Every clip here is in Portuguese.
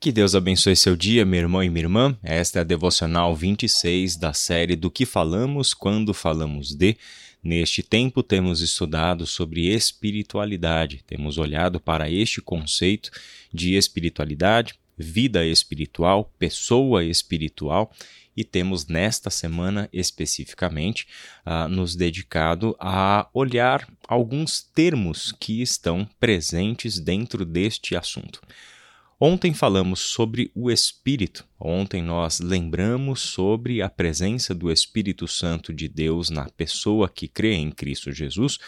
Que Deus abençoe seu dia, meu irmão e minha irmã. Esta é a devocional 26 da série Do que falamos quando falamos de. Neste tempo, temos estudado sobre espiritualidade, temos olhado para este conceito de espiritualidade, vida espiritual, pessoa espiritual e temos nesta semana especificamente uh, nos dedicado a olhar alguns termos que estão presentes dentro deste assunto. Ontem falamos sobre o Espírito. Ontem nós lembramos sobre a presença do Espírito Santo de Deus na pessoa que crê em Cristo Jesus,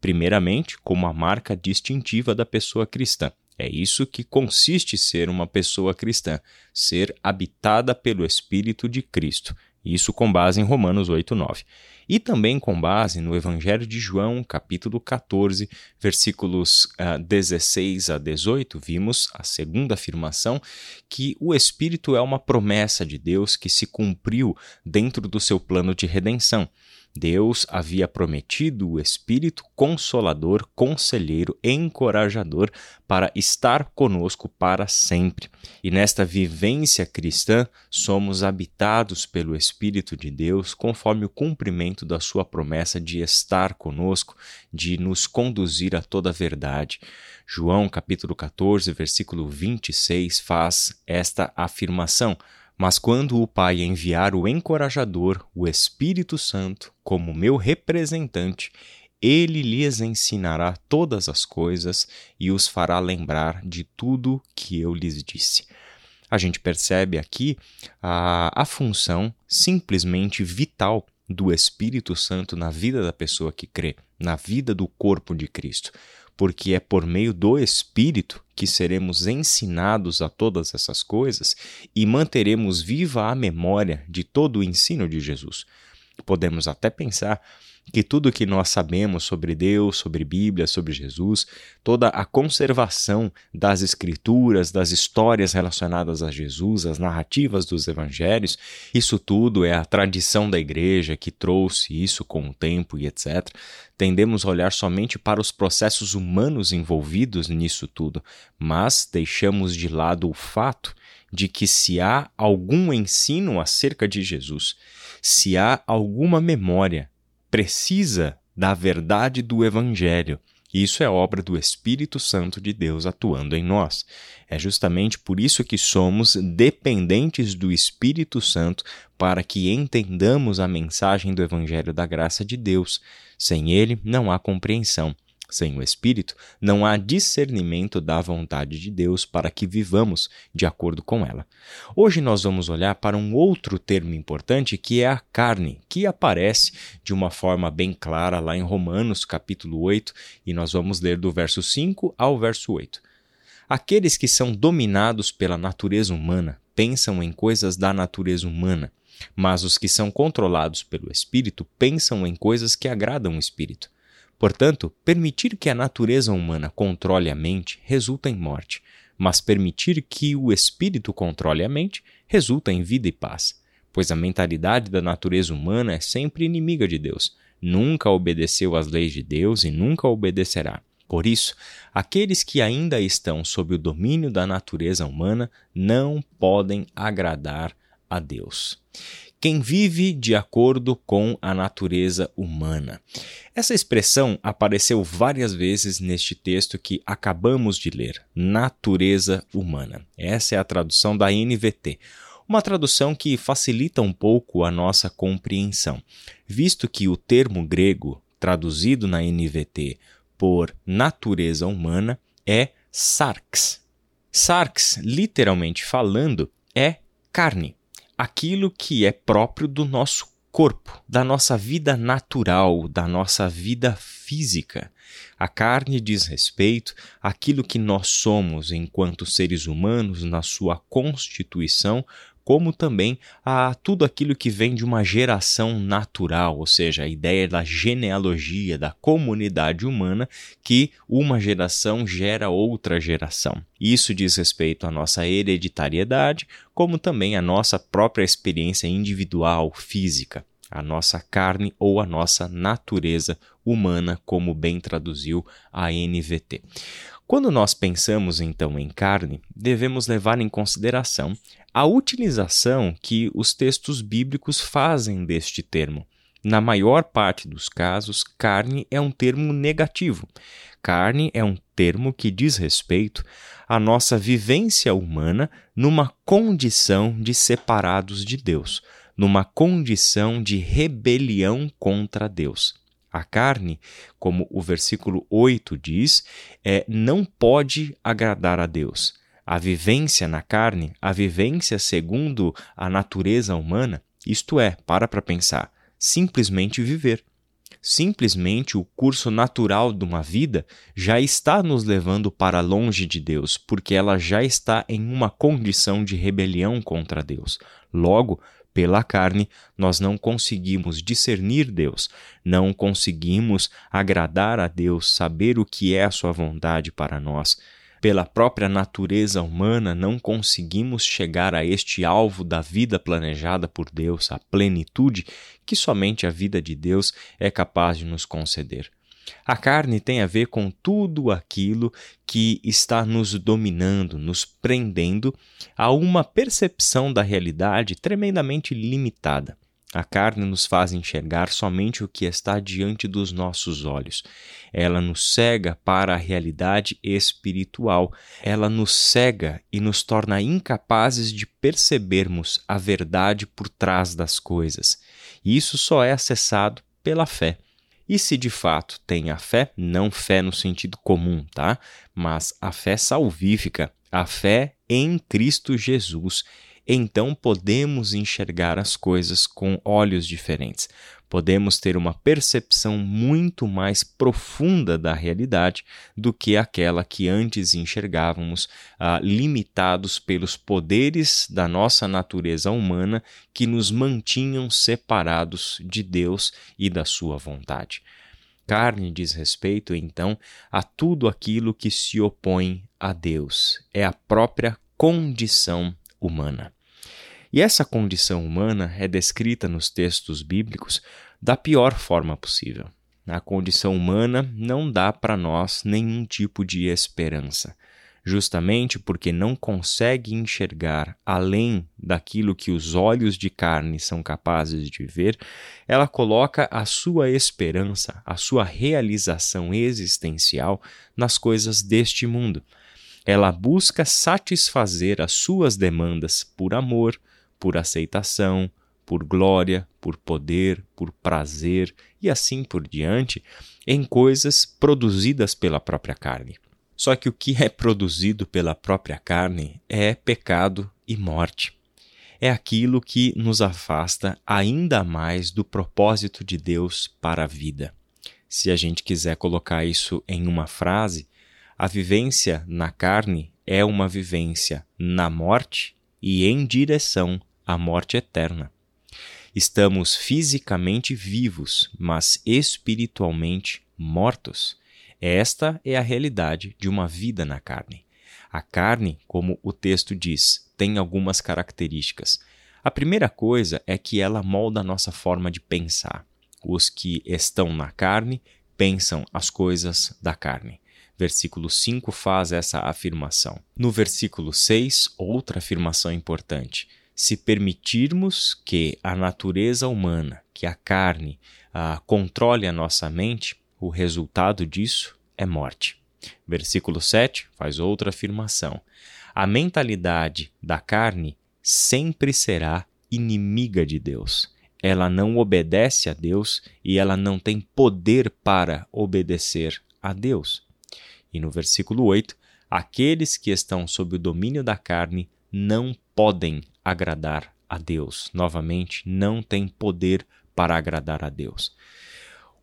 primeiramente como a marca distintiva da pessoa cristã. É isso que consiste ser uma pessoa cristã, ser habitada pelo Espírito de Cristo. Isso com base em Romanos 8, 9. E também com base no Evangelho de João, capítulo 14, versículos uh, ah, 16 a 18, vimos a segunda afirmação que o Espírito é uma promessa de Deus que se cumpriu dentro do seu plano de redenção. Deus havia prometido o Espírito Consolador, Conselheiro, Encorajador para estar conosco para sempre. E nesta vivência cristã, somos habitados pelo Espírito de Deus conforme o cumprimento da Sua promessa de estar conosco, de nos conduzir a toda a verdade. João capítulo 14, versículo 26 faz esta afirmação. Mas quando o Pai enviar o encorajador, o Espírito Santo, como meu representante, ele lhes ensinará todas as coisas e os fará lembrar de tudo que eu lhes disse. A gente percebe aqui a, a função simplesmente vital do Espírito Santo na vida da pessoa que crê, na vida do corpo de Cristo porque é por meio do Espírito que seremos ensinados a todas essas coisas e manteremos viva a memória de todo o ensino de Jesus. Podemos até pensar que tudo que nós sabemos sobre Deus, sobre Bíblia, sobre Jesus, toda a conservação das escrituras, das histórias relacionadas a Jesus, as narrativas dos evangelhos, isso tudo é a tradição da igreja que trouxe isso com o tempo e etc. Tendemos a olhar somente para os processos humanos envolvidos nisso tudo, mas deixamos de lado o fato de que se há algum ensino acerca de Jesus, se há alguma memória precisa da verdade do Evangelho. Isso é obra do Espírito Santo de Deus atuando em nós. É justamente por isso que somos dependentes do Espírito Santo para que entendamos a mensagem do Evangelho da graça de Deus. Sem ele, não há compreensão. Sem o Espírito, não há discernimento da vontade de Deus para que vivamos de acordo com ela. Hoje nós vamos olhar para um outro termo importante que é a carne, que aparece de uma forma bem clara lá em Romanos, capítulo 8, e nós vamos ler do verso 5 ao verso 8. Aqueles que são dominados pela natureza humana pensam em coisas da natureza humana, mas os que são controlados pelo Espírito pensam em coisas que agradam o Espírito. Portanto, permitir que a natureza humana controle a mente resulta em morte, mas permitir que o espírito controle a mente resulta em vida e paz. Pois a mentalidade da natureza humana é sempre inimiga de Deus, nunca obedeceu às leis de Deus e nunca obedecerá. Por isso, aqueles que ainda estão sob o domínio da natureza humana não podem agradar a Deus quem vive de acordo com a natureza humana. Essa expressão apareceu várias vezes neste texto que acabamos de ler, natureza humana. Essa é a tradução da NVT. Uma tradução que facilita um pouco a nossa compreensão, visto que o termo grego traduzido na NVT por natureza humana é sarx. Sarx, literalmente falando, é carne aquilo que é próprio do nosso corpo, da nossa vida natural, da nossa vida física. A carne diz respeito àquilo que nós somos enquanto seres humanos na sua constituição, como também a tudo aquilo que vem de uma geração natural, ou seja, a ideia da genealogia, da comunidade humana, que uma geração gera outra geração. Isso diz respeito à nossa hereditariedade, como também à nossa própria experiência individual, física a nossa carne ou a nossa natureza humana, como bem traduziu a NVT. Quando nós pensamos então em carne, devemos levar em consideração a utilização que os textos bíblicos fazem deste termo. Na maior parte dos casos, carne é um termo negativo. Carne é um termo que diz respeito à nossa vivência humana numa condição de separados de Deus, numa condição de rebelião contra Deus. A carne, como o versículo 8 diz, é, não pode agradar a Deus. A vivência na carne, a vivência segundo a natureza humana, isto é, para para pensar, simplesmente viver. Simplesmente o curso natural de uma vida já está nos levando para longe de Deus, porque ela já está em uma condição de rebelião contra Deus. Logo, pela carne, nós não conseguimos discernir Deus, não conseguimos agradar a Deus, saber o que é a Sua vontade para nós pela própria natureza humana, não conseguimos chegar a este alvo da vida planejada por Deus, a plenitude que somente a vida de Deus é capaz de nos conceder. A carne tem a ver com tudo aquilo que está nos dominando, nos prendendo a uma percepção da realidade tremendamente limitada. A carne nos faz enxergar somente o que está diante dos nossos olhos. Ela nos cega para a realidade espiritual. Ela nos cega e nos torna incapazes de percebermos a verdade por trás das coisas. Isso só é acessado pela fé. E se de fato tem a fé, não fé no sentido comum, tá? Mas a fé salvífica, a fé em Cristo Jesus então podemos enxergar as coisas com olhos diferentes. Podemos ter uma percepção muito mais profunda da realidade do que aquela que antes enxergávamos, ah, limitados pelos poderes da nossa natureza humana que nos mantinham separados de Deus e da Sua vontade. Carne diz respeito, então, a tudo aquilo que se opõe a Deus, é a própria condição humana. E essa condição humana é descrita nos textos bíblicos da pior forma possível. A condição humana não dá para nós nenhum tipo de esperança, justamente porque não consegue enxergar além daquilo que os olhos de carne são capazes de ver, ela coloca a sua esperança, a sua realização existencial nas coisas deste mundo. Ela busca satisfazer as suas demandas por amor, por aceitação, por glória, por poder, por prazer e assim por diante, em coisas produzidas pela própria carne. Só que o que é produzido pela própria carne é pecado e morte. É aquilo que nos afasta ainda mais do propósito de Deus para a vida. Se a gente quiser colocar isso em uma frase, a vivência na carne é uma vivência na morte e em direção a morte eterna. Estamos fisicamente vivos, mas espiritualmente mortos. Esta é a realidade de uma vida na carne. A carne, como o texto diz, tem algumas características. A primeira coisa é que ela molda a nossa forma de pensar. Os que estão na carne pensam as coisas da carne. Versículo 5 faz essa afirmação. No versículo 6, outra afirmação importante se permitirmos que a natureza humana, que a carne, ah, controle a nossa mente, o resultado disso é morte. Versículo 7 faz outra afirmação. A mentalidade da carne sempre será inimiga de Deus. Ela não obedece a Deus e ela não tem poder para obedecer a Deus. E no versículo 8, aqueles que estão sob o domínio da carne não podem agradar a Deus. Novamente, não tem poder para agradar a Deus.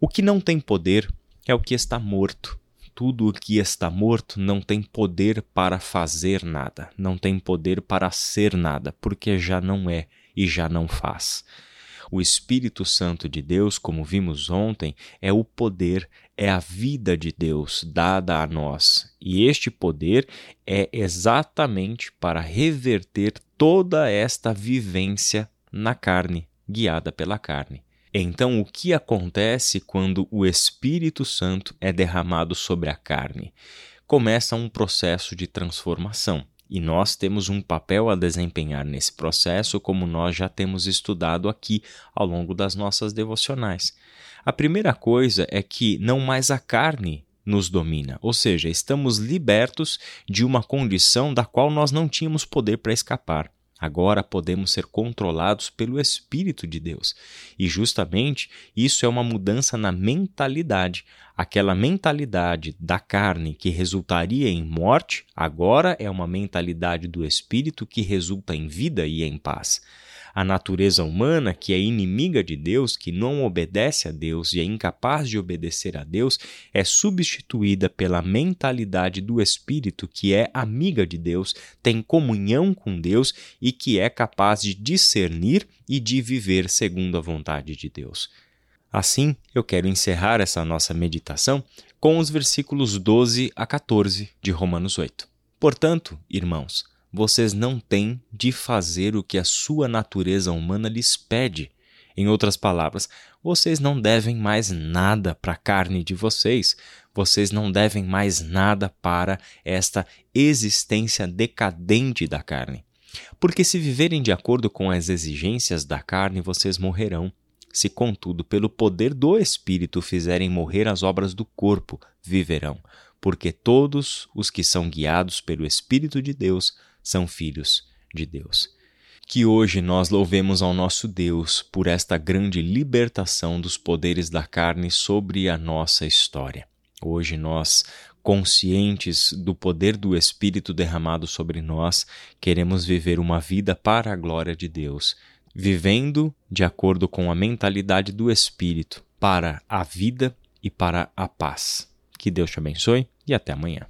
O que não tem poder é o que está morto. Tudo o que está morto não tem poder para fazer nada, não tem poder para ser nada, porque já não é e já não faz. O Espírito Santo de Deus, como vimos ontem, é o poder, é a vida de Deus dada a nós. E este poder é exatamente para reverter toda esta vivência na carne, guiada pela carne. Então, o que acontece quando o Espírito Santo é derramado sobre a carne? começa um processo de transformação. E nós temos um papel a desempenhar nesse processo, como nós já temos estudado aqui ao longo das nossas devocionais. A primeira coisa é que não mais a carne nos domina, ou seja, estamos libertos de uma condição da qual nós não tínhamos poder para escapar. Agora podemos ser controlados pelo Espírito de Deus. E justamente isso é uma mudança na mentalidade. Aquela mentalidade da carne que resultaria em morte, agora é uma mentalidade do Espírito que resulta em vida e em paz. A natureza humana, que é inimiga de Deus, que não obedece a Deus e é incapaz de obedecer a Deus, é substituída pela mentalidade do Espírito, que é amiga de Deus, tem comunhão com Deus e que é capaz de discernir e de viver segundo a vontade de Deus. Assim, eu quero encerrar essa nossa meditação com os versículos 12 a 14 de Romanos 8. Portanto, irmãos, vocês não têm de fazer o que a sua natureza humana lhes pede. Em outras palavras, vocês não devem mais nada para a carne de vocês, vocês não devem mais nada para esta existência decadente da carne. Porque se viverem de acordo com as exigências da carne, vocês morrerão. Se, contudo, pelo poder do Espírito fizerem morrer as obras do corpo, viverão. Porque todos os que são guiados pelo Espírito de Deus são filhos de Deus. Que hoje nós louvemos ao nosso Deus por esta grande libertação dos poderes da carne sobre a nossa história. Hoje nós, conscientes do poder do Espírito derramado sobre nós, queremos viver uma vida para a glória de Deus, vivendo de acordo com a mentalidade do Espírito, para a vida e para a paz. Que Deus te abençoe e até amanhã.